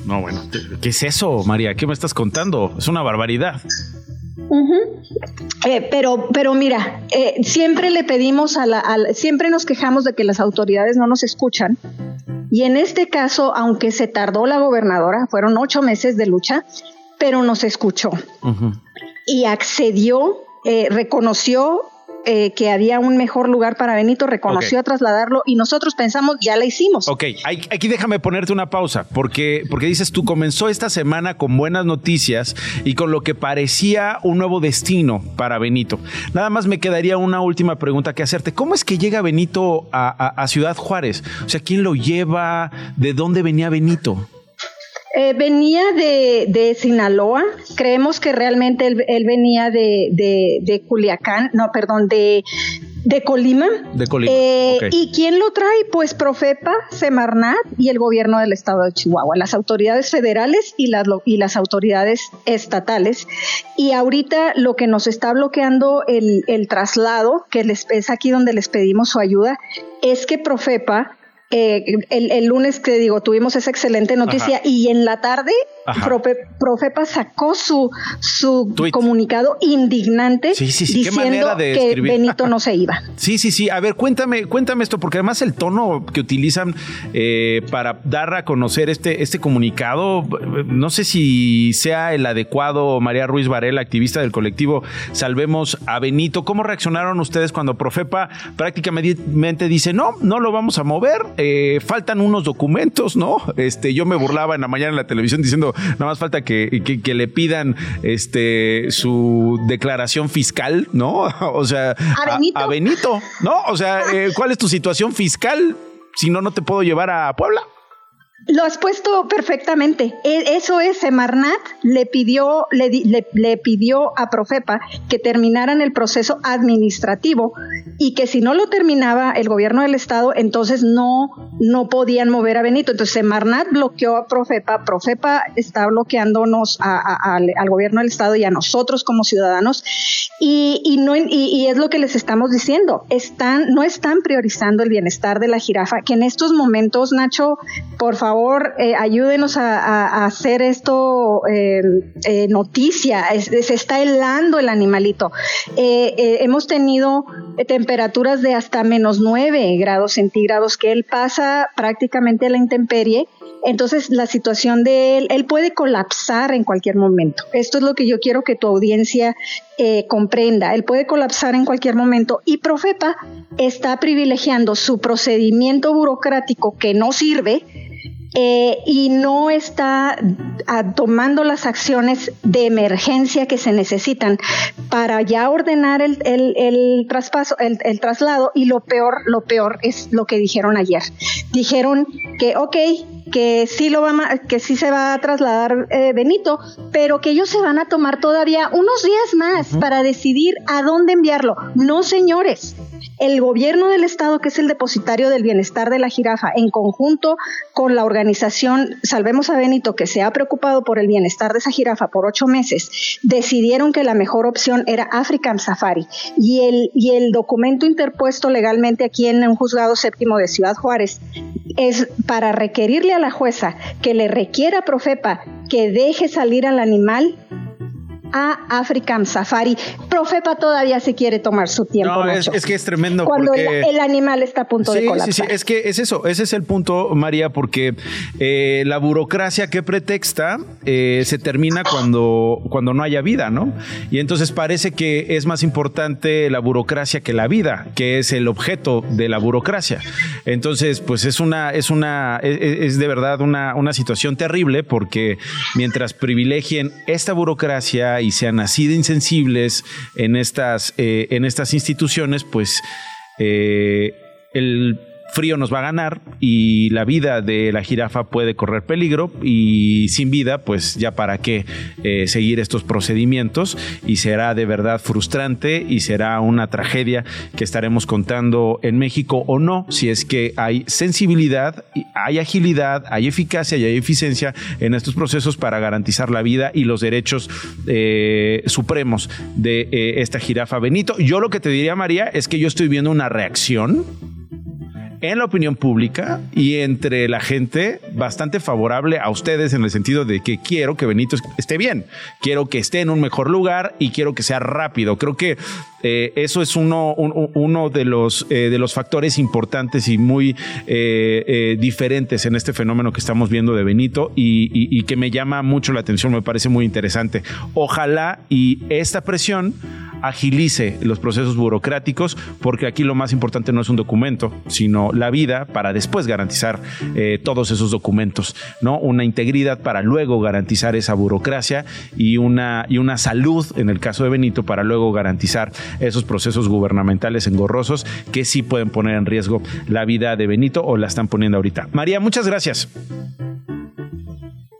No, bueno, ¿qué es eso, María? ¿Qué me estás contando? Es una barbaridad. Eh, pero, pero mira, eh, siempre le pedimos a la, siempre nos quejamos de que las autoridades no nos escuchan. Y en este caso, aunque se tardó la gobernadora, fueron ocho meses de lucha, pero nos escuchó y accedió, eh, reconoció eh, que había un mejor lugar para Benito, reconoció Ok. trasladarlo y nosotros pensamos, ya la hicimos. Ok, aquí déjame ponerte una pausa, porque, porque dices tú, comenzó esta semana con buenas noticias y con lo que parecía un nuevo destino para Benito. Nada más me quedaría una última pregunta que hacerte. ¿Cómo es que llega Benito a, a- a Ciudad Juárez? O sea, ¿quién lo lleva? ¿De dónde venía Benito? Eh, venía de, de Sinaloa, creemos que realmente él, él venía de, de, de Culiacán, no, perdón, de, Colima. De Colima. Eh. ¿Y quién lo trae? Pues Profepa, Semarnat y el gobierno del estado de Chihuahua, las autoridades federales y las, lo- y las autoridades estatales. Y ahorita lo que nos está bloqueando el, el traslado, que les, es aquí donde les pedimos su ayuda, es que Profepa... eh, el, el lunes que digo tuvimos esa excelente noticia Ajá. y en la tarde. Profe- Profepa sacó su, su comunicado indignante Sí, sí, sí, diciendo de que escribir. Benito no se iba. Sí, sí, sí. A ver, cuéntame, cuéntame esto, porque además el tono que utilizan eh, para dar a conocer este, este comunicado, no sé si sea el adecuado, María Ruiz Varela, activista del colectivo Salvemos a Benito. ¿Cómo reaccionaron ustedes cuando Profepa prácticamente dice, no, no lo vamos a mover, eh, faltan unos documentos, ¿no? Este, yo me burlaba en la mañana en la televisión diciendo, nada más falta que, que, le pidan este su declaración fiscal, ¿no? O sea, a Benito, ¿no? O sea, eh, ¿cuál es tu situación fiscal? Si no, no te puedo llevar a Puebla. Lo has puesto perfectamente. E, eso es, Semarnat le pidió, le, le, pidió a Profepa que terminaran el proceso administrativo y que si no lo terminaba el gobierno del estado, entonces no, no podían mover a Benito. Entonces Semarnat bloqueó a Profepa, Profepa está bloqueándonos al gobierno del estado y a nosotros como ciudadanos y, no, y, es lo que les estamos diciendo. Están, no están priorizando el bienestar de la jirafa, que en estos momentos, Nacho, por favor, favor, eh, ayúdenos a, hacer esto eh, eh, noticia. se está helando el animalito. hemos tenido temperaturas de hasta menos 9 grados centígrados, que él pasa prácticamente a la intemperie. Entonces, la situación de él, él puede colapsar en cualquier momento. Esto es lo que yo quiero que tu audiencia comprenda. Él puede colapsar en cualquier momento y Profepa está privilegiando su procedimiento burocrático que no sirve eh, y no está ah, tomando las acciones de emergencia que se necesitan para ya ordenar el, el, traspaso, el, el, traslado y lo peor, lo peor es lo que dijeron ayer. Dijeron que, ok, que sí lo va que sí se va a trasladar eh, Benito, pero que ellos se van a tomar todavía unos días más para decidir a dónde enviarlo. No, señores. El gobierno del estado, que es el depositario del bienestar de la jirafa, en conjunto con la organización Salvemos a Benito, que se ha preocupado por el bienestar de esa jirafa por ocho meses, decidieron que la mejor opción era African Safari. Y el, y el documento interpuesto legalmente aquí en un juzgado séptimo de Ciudad Juárez es para requerirle a la jueza que le requiera a Profepa que deje salir al animal a African Safari. Profepa todavía se quiere tomar su tiempo. No, es, que es tremendo. Cuando el, animal está a punto de colapsar. Sí, sí, es que es eso, ese es el punto, María, porque eh, la burocracia que pretexta eh, se termina cuando, cuando no haya vida, ¿no? Y entonces parece que es más importante la burocracia que la vida, que es el objeto de la burocracia. Entonces, pues es una, es una, es, de verdad una, una situación terrible porque mientras privilegien esta burocracia y sean así de insensibles en estas, eh, en estas instituciones, pues eh, el frío nos va a ganar y la vida de la jirafa puede correr peligro y sin vida, pues ya para qué eh, seguir estos procedimientos y será de verdad frustrante y será una tragedia que estaremos contando en México o no, si es que hay sensibilidad, hay agilidad, hay eficacia y hay eficiencia en estos procesos para garantizar la vida y los derechos eh, supremos de eh, esta jirafa Benito. Yo lo que te diría, María, es que yo estoy viendo una reacción en la opinión pública y entre la gente bastante favorable a ustedes en el sentido de que quiero que Benito esté bien, quiero que esté en un mejor lugar y quiero que sea rápido. Creo que eh, eso es uno, uno de, los, eh, de los factores importantes y muy eh, diferentes en este fenómeno que estamos viendo de Benito y, y que me llama mucho la atención, me parece muy interesante. Ojalá y esta presión agilice los procesos burocráticos, porque aquí lo más importante no es un documento, sino la vida para después garantizar todos esos documentos, ¿no? Una integridad para luego garantizar esa burocracia y una, y una salud, en el caso de Benito, para luego garantizar esos procesos gubernamentales engorrosos que sí pueden poner en riesgo la vida de Benito o la están poniendo ahorita. María, muchas gracias.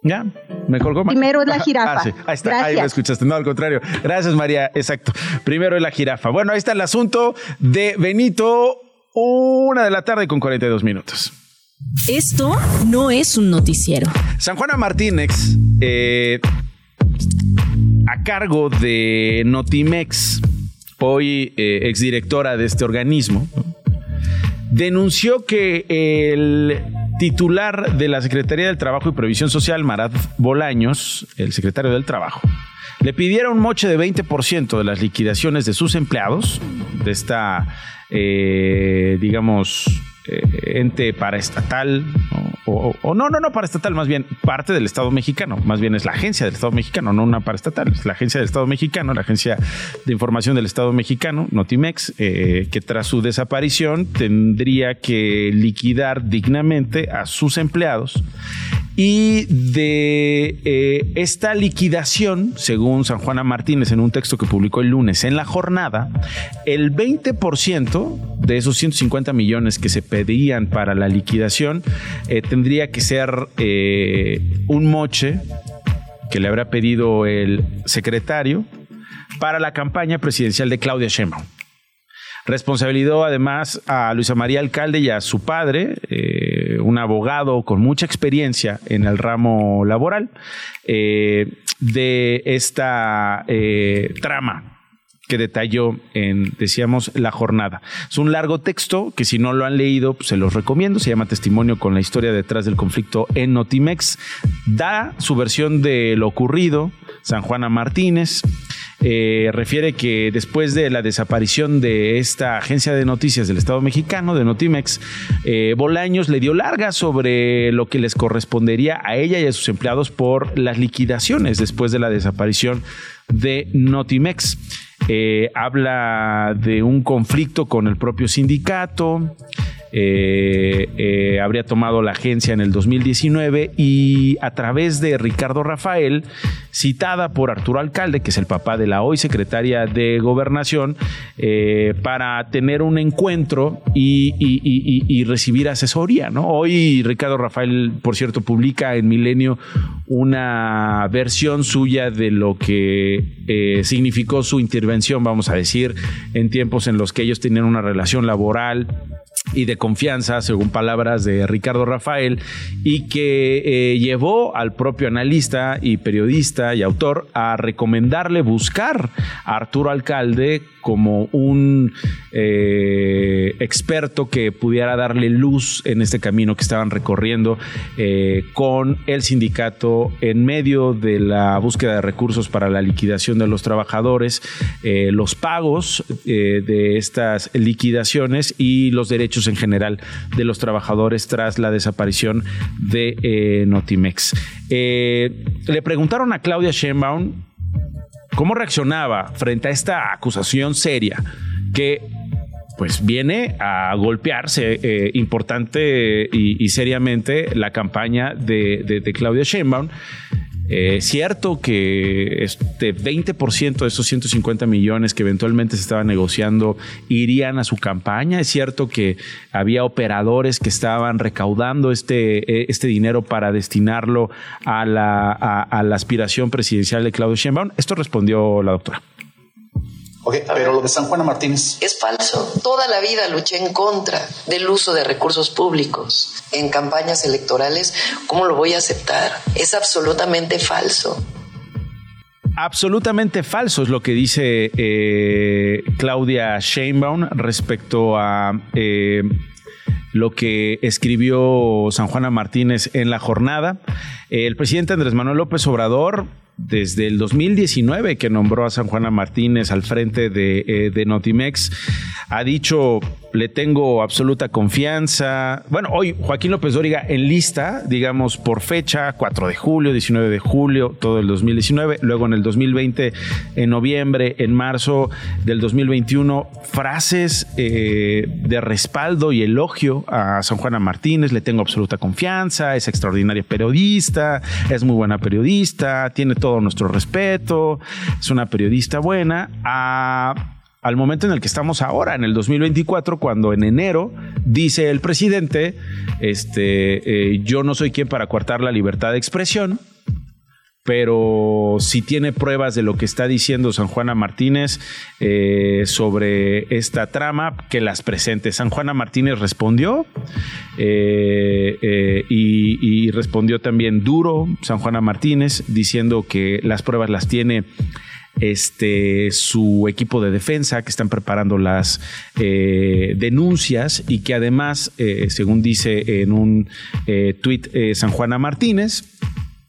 ¿Ya? Me colgó. Primero es la jirafa. Ah, ahí está, ahí me escuchaste. No, al contrario. Gracias, María. Exacto. Primero es la jirafa. Bueno, ahí está el asunto de Benito. Una de la tarde con 42 minutos. Esto no es un noticiero. San Juana Martínez, eh, a cargo de Notimex, hoy eh, exdirectora de este organismo, denunció que el titular de la Secretaría del Trabajo y Previsión Social, Marat Bolaños, el secretario del Trabajo, le pidiera un moche de 20% de las liquidaciones de sus empleados, de esta, eh, digamos, eh, ente paraestatal, o, o, no, no, no paraestatal, más bien parte del Estado mexicano, más bien es la agencia del Estado mexicano, no una paraestatal, es la agencia del Estado mexicano, la agencia de información del Estado mexicano, Notimex, eh, que tras su desaparición tendría que liquidar dignamente a sus empleados. Y de eh, esta liquidación, según San Juana Martínez en un texto que publicó el lunes en la jornada, el 20% de esos 150 millones que se pedían para la liquidación eh, tendría que ser eh, un moche que le habrá pedido el secretario para la campaña presidencial de Claudia Sheinbaum. Responsabilizó además a Luisa María Alcalde y a su padre, eh, un abogado con mucha experiencia en el ramo laboral, eh, de esta trama que detalló en, decíamos, la jornada. Es un largo texto que si no lo han leído, pues, se los recomiendo. Se llama Testimonio con la historia detrás del conflicto en Notimex. Da su versión de lo ocurrido, San Juana Martínez. Eh, refiere que después de la desaparición de esta agencia de noticias del Estado mexicano, de Notimex, eh, Bolaños le dio larga sobre lo que les correspondería a ella y a sus empleados por las liquidaciones después de la desaparición de Notimex. Eh, habla de un conflicto con el propio sindicato, eh, eh, habría tomado la agencia en el 2019 y a través de Ricardo Rafael, citada por Arturo Alcalde, que es el papá de la hoy secretaria de Gobernación, eh, para tener un encuentro y, recibir asesoría. ¿no? Hoy Ricardo Rafael, por cierto, publica en Milenio una versión suya de lo que significó su intervención, vamos a decir, en tiempos en los que ellos tenían una relación laboral y de confianza, según palabras de Ricardo Rafael, y que eh, llevó al propio analista y periodista y autor a recomendarle buscar a Arturo Alcalde como un eh, experto que pudiera darle luz en este camino que estaban recorriendo eh, con el sindicato en medio de la búsqueda de recursos para la liquidación de los trabajadores, los pagos de estas liquidaciones y los derechos en general de los trabajadores tras la desaparición de Notimex. le preguntaron a Claudia Sheinbaum ¿Cómo reaccionaba frente a esta acusación seria que pues viene a golpearse eh, importante y, seriamente la campaña de, de Claudia Sheinbaum eh, cierto que este 20% de esos 150 millones que eventualmente se estaban negociando irían a su campaña. Es cierto que había operadores que estaban recaudando este, eh, este dinero para destinarlo a la, a la aspiración presidencial de Claudio Sheinbaum. Esto respondió la doctora. Ok, pero lo de San Juana Martínez. Es falso. Toda la vida luché en contra del uso de recursos públicos en campañas electorales. ¿Cómo lo voy a aceptar? Es absolutamente falso. Absolutamente falso es lo que dice eh, Claudia Sheinbaum respecto a eh, lo que escribió San Juana Martínez en la jornada. El presidente Andrés Manuel López Obrador desde el 2019 que nombró a San Juana Martínez al frente de, eh, de Notimex, ha dicho le tengo absoluta confianza. Bueno, hoy Joaquín López Dóriga en lista, digamos, por fecha, 4 de julio, 19 de julio, todo el 2019, luego en el 2020, en noviembre, en marzo del 2021, frases eh, de respaldo y elogio a San Juana Martínez, le tengo absoluta confianza, es extraordinaria periodista, es muy buena periodista, tiene todo nuestro respeto, es una periodista buena. A al momento en el que estamos ahora, en el 2024, cuando en enero dice el presidente, este, eh, yo no soy quien para coartar la libertad de expresión, pero si tiene pruebas de lo que está diciendo San Juana Martínez eh, sobre esta trama, que las presente. San Juana Martínez respondió eh, y, y, respondió también duro San Juana Martínez diciendo que las pruebas las tiene este, su equipo de defensa, que están preparando las eh, denuncias y que además, eh, según dice en un eh, tuit San Juana Martínez,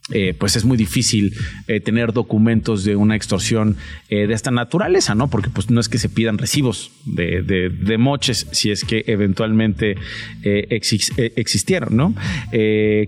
eh, pues es muy difícil eh, tener documentos de una extorsión eh, de esta naturaleza, ¿no? Porque pues no es que se pidan recibos de, de, moches si es que eventualmente existieron, ¿no?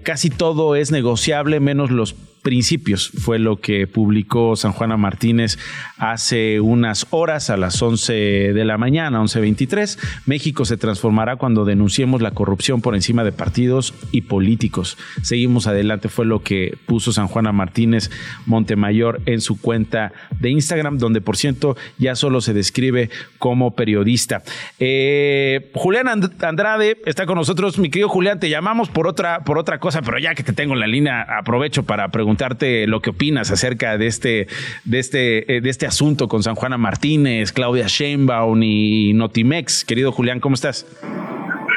casi todo es negociable menos los principios, fue lo que publicó San Juana Martínez hace unas horas a las 11 de la mañana, 11.23. México se transformará cuando denunciemos la corrupción por encima de partidos y políticos. Seguimos adelante, fue lo que puso San Juana Martínez Montemayor en su cuenta de Instagram, donde por cierto ya solo se describe como periodista. Eh, Julián Andrade está con nosotros. Mi querido Julián, te llamamos por otra, por otra cosa, pero ya que te tengo en la línea, aprovecho para preguntar preguntarte lo que opinas acerca de este, de este, eh, de este asunto con San Juana Martínez, Claudia Sheinbaum y Notimex. Querido Julián, ¿cómo estás?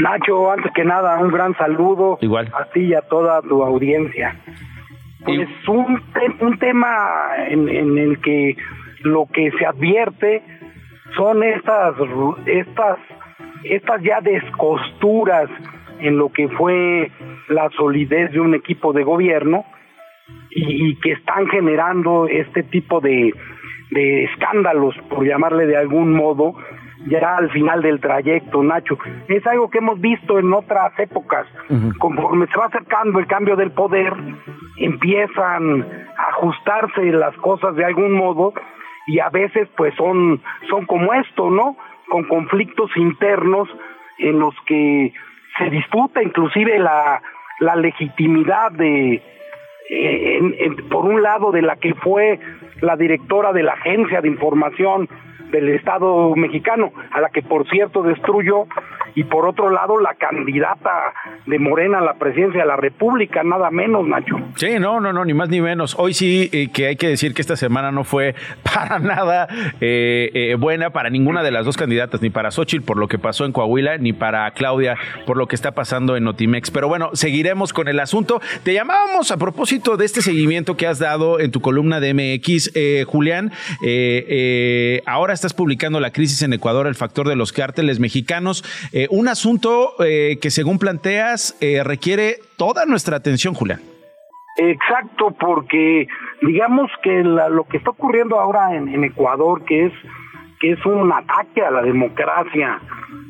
Nacho, antes que nada, un gran saludo Igual. a ti y a toda tu audiencia. Pues un, un tema en, en el que lo que se advierte son estas, estas, estas ya descosturas en lo que fue la solidez de un equipo de gobierno y, que están generando este tipo de, de escándalos, por llamarle de algún modo, ya al final del trayecto, Nacho. Es algo que hemos visto en otras épocas. Conforme se va acercando el cambio del poder, empiezan a ajustarse las cosas de algún modo y a veces pues son, son como esto, ¿no? Con conflictos internos en los que se disputa inclusive la, la legitimidad de, por un lado de la que fue la directora de la Agencia de Información del Estado mexicano, a la que por cierto destruyó, y por otro lado la candidata de Morena a la presidencia de la República, nada menos, Nacho. Sí, no, no, no, ni más ni menos. Hoy sí eh, que hay que decir que esta semana no fue para nada eh, eh, buena para ninguna de las dos candidatas, ni para Xochitl por lo que pasó en Coahuila, ni para Claudia por lo que está pasando en Notimex. Pero bueno, seguiremos con el asunto. Te llamábamos a propósito de este seguimiento que has dado en tu columna de MX, Julián. ahora estás publicando La crisis en Ecuador, el factor de los cárteles mexicanos. Eh, un asunto eh, que según planteas eh, requiere toda nuestra atención, Julián. Exacto, porque digamos que lo que está ocurriendo ahora en, Ecuador, que es que es un ataque a la democracia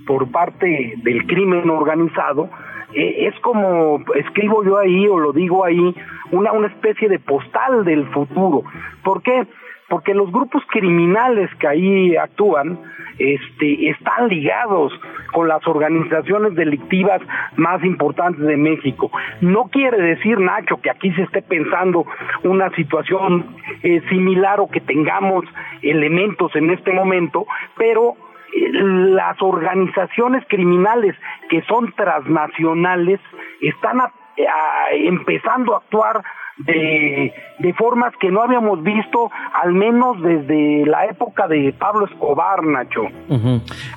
por parte del crimen organizado, es como escribo yo ahí o lo digo ahí, una, una especie de postal del futuro. ¿Por qué? Porque los grupos criminales que ahí actúan este, están ligados con las organizaciones delictivas más importantes de México. No quiere decir, Nacho, que aquí se esté pensando una situación eh, similar o que tengamos elementos en este momento, pero eh, las organizaciones criminales que son transnacionales están empezando a actuar de, de formas que no habíamos visto, al menos desde la época de Pablo Escobar, Nacho.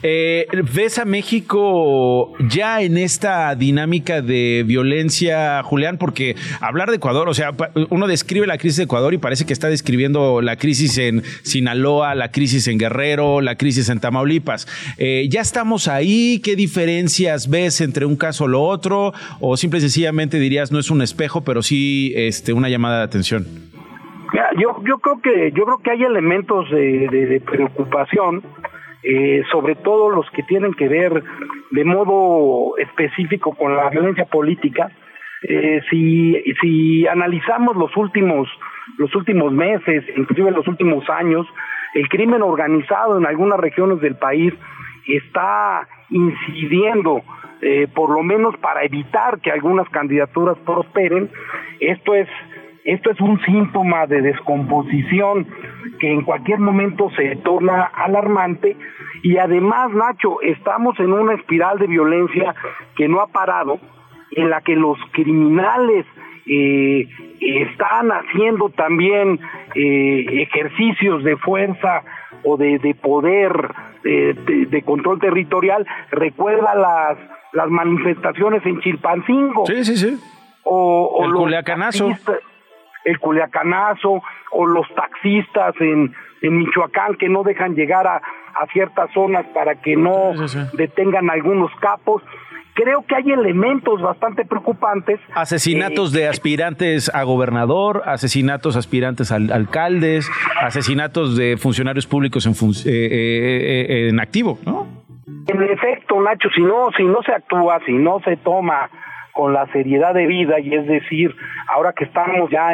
Eh, ¿Ves a México ya en esta dinámica de violencia, Julián? Porque hablar de Ecuador, o sea, uno describe la crisis de Ecuador y parece que está describiendo la crisis en Sinaloa, la crisis en Guerrero, la crisis en Tamaulipas. Eh, ¿Ya estamos ahí? ¿Qué diferencias ves entre un caso o lo otro? ¿O simple y sencillamente dirías no es un espejo, pero sí... Este, este, una llamada de atención? Yo, yo creo que yo creo que hay elementos de, preocupación, eh, sobre todo los que tienen que ver de modo específico con la violencia política. Eh, si si analizamos los últimos los últimos meses, inclusive los últimos años, el crimen organizado en algunas regiones del país está incidiendo eh, por lo menos para evitar que algunas candidaturas prosperen. Esto es, esto es un síntoma de descomposición que en cualquier momento se torna alarmante y además, Nacho, estamos en una espiral de violencia que no ha parado, en la que los criminales eh, están haciendo también eh, ejercicios de fuerza o de, de poder de, de, control territorial. Recuerda las las manifestaciones en Chilpancingo. Sí, sí, sí. O, el culiacanazo. El culiacanazo, o los taxistas en en Michoacán que no dejan llegar a, a ciertas zonas para que no detengan algunos capos. Creo que hay elementos bastante preocupantes. Asesinatos de aspirantes a gobernador, asesinatos aspirantes a alcaldes, asesinatos de funcionarios públicos en, eh, eh, eh, en activo, ¿no? En efecto, Nacho, si no, si no se actúa, si no se toma con la seriedad de vida, y es decir, ahora que estamos ya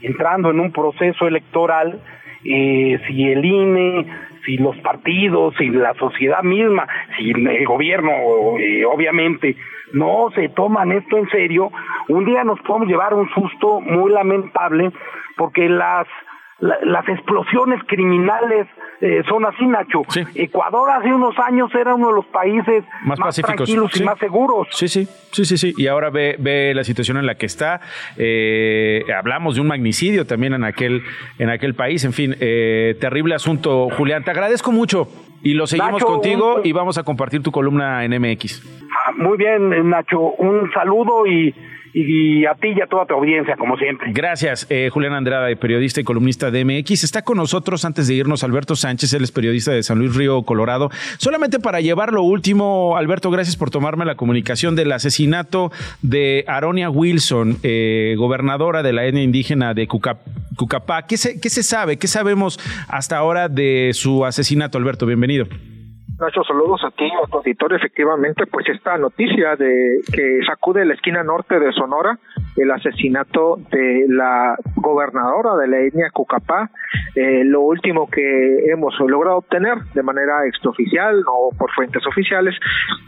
entrando en un proceso electoral, eh, si el INE, si los partidos, si la sociedad misma, si el gobierno, eh, obviamente, no se toman esto en serio, un día nos podemos llevar un susto muy lamentable porque las las explosiones criminales eh, son así, Nacho. Ecuador hace unos años era uno de los países más, tranquilos y más seguros. Sí, sí, sí, sí, sí. Y ahora ve, ve la situación en la que está. Eh, hablamos de un magnicidio también en aquel, en aquel país. En fin, eh, terrible asunto, Julián. Te agradezco mucho y lo seguimos contigo y vamos a compartir tu columna en MX. Ah, muy bien, Nacho. Un saludo y y a ti y a toda tu audiencia, como siempre. Gracias, eh, Julián Andrada, periodista y columnista de MX. Está con nosotros antes de irnos Alberto Sánchez, él es periodista de San Luis Río, Colorado. Solamente para llevar lo último, Alberto, gracias por tomarme la comunicación del asesinato de Aronia Wilson, eh, gobernadora de la etnia indígena de Cucapá. ¿Qué se, ¿Qué se sabe? ¿Qué sabemos hasta ahora de su asesinato, Alberto? Bienvenido. Nuestros saludos a ti, a tu auditorio. Efectivamente, pues esta noticia de que sacude la esquina norte de Sonora, el asesinato de la gobernadora de la etnia Cucapá, eh, lo último que hemos logrado obtener de manera extraoficial o por fuentes oficiales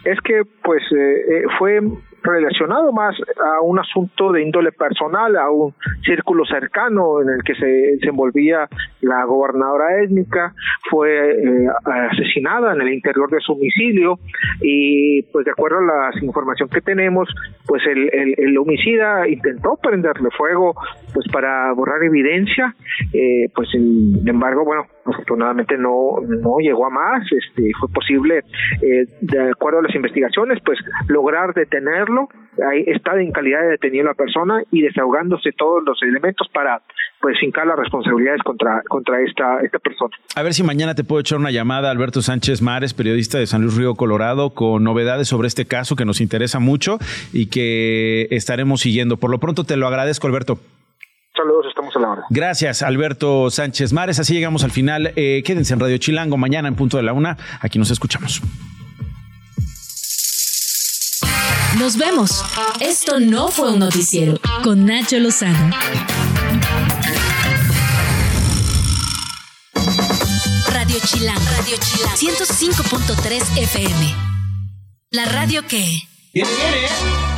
es que pues eh, eh, fue relacionado más a un asunto de índole personal, a un círculo cercano en el que se, envolvía la gobernadora étnica, fue eh, asesinada en el interior de su domicilio y pues de acuerdo a la información que tenemos, pues el, el, homicida intentó prenderle fuego pues para borrar evidencia, eh, pues sin embargo, bueno, afortunadamente no, no llegó a más, este, fue posible, eh, de acuerdo a las investigaciones, pues lograr detenerlo, ahí está en calidad de detenido la persona y desahogándose todos los elementos para pues fincar las responsabilidades contra, contra esta, esta persona. A ver si mañana te puedo echar una llamada, Alberto Sánchez Mares, periodista de San Luis Río Colorado, con novedades sobre este caso que nos interesa mucho y que estaremos siguiendo. Por lo pronto te lo agradezco, Alberto. Saludos, estamos a la hora. Gracias, Alberto Sánchez Mares. Así llegamos al final. Eh, quédense en Radio Chilango mañana en punto de la una. Aquí nos escuchamos. Nos vemos. Esto no fue un noticiero con Nacho Lozano. Radio Chilango. Radio Chilango. 105.3 FM. La radio que... Viene, viene.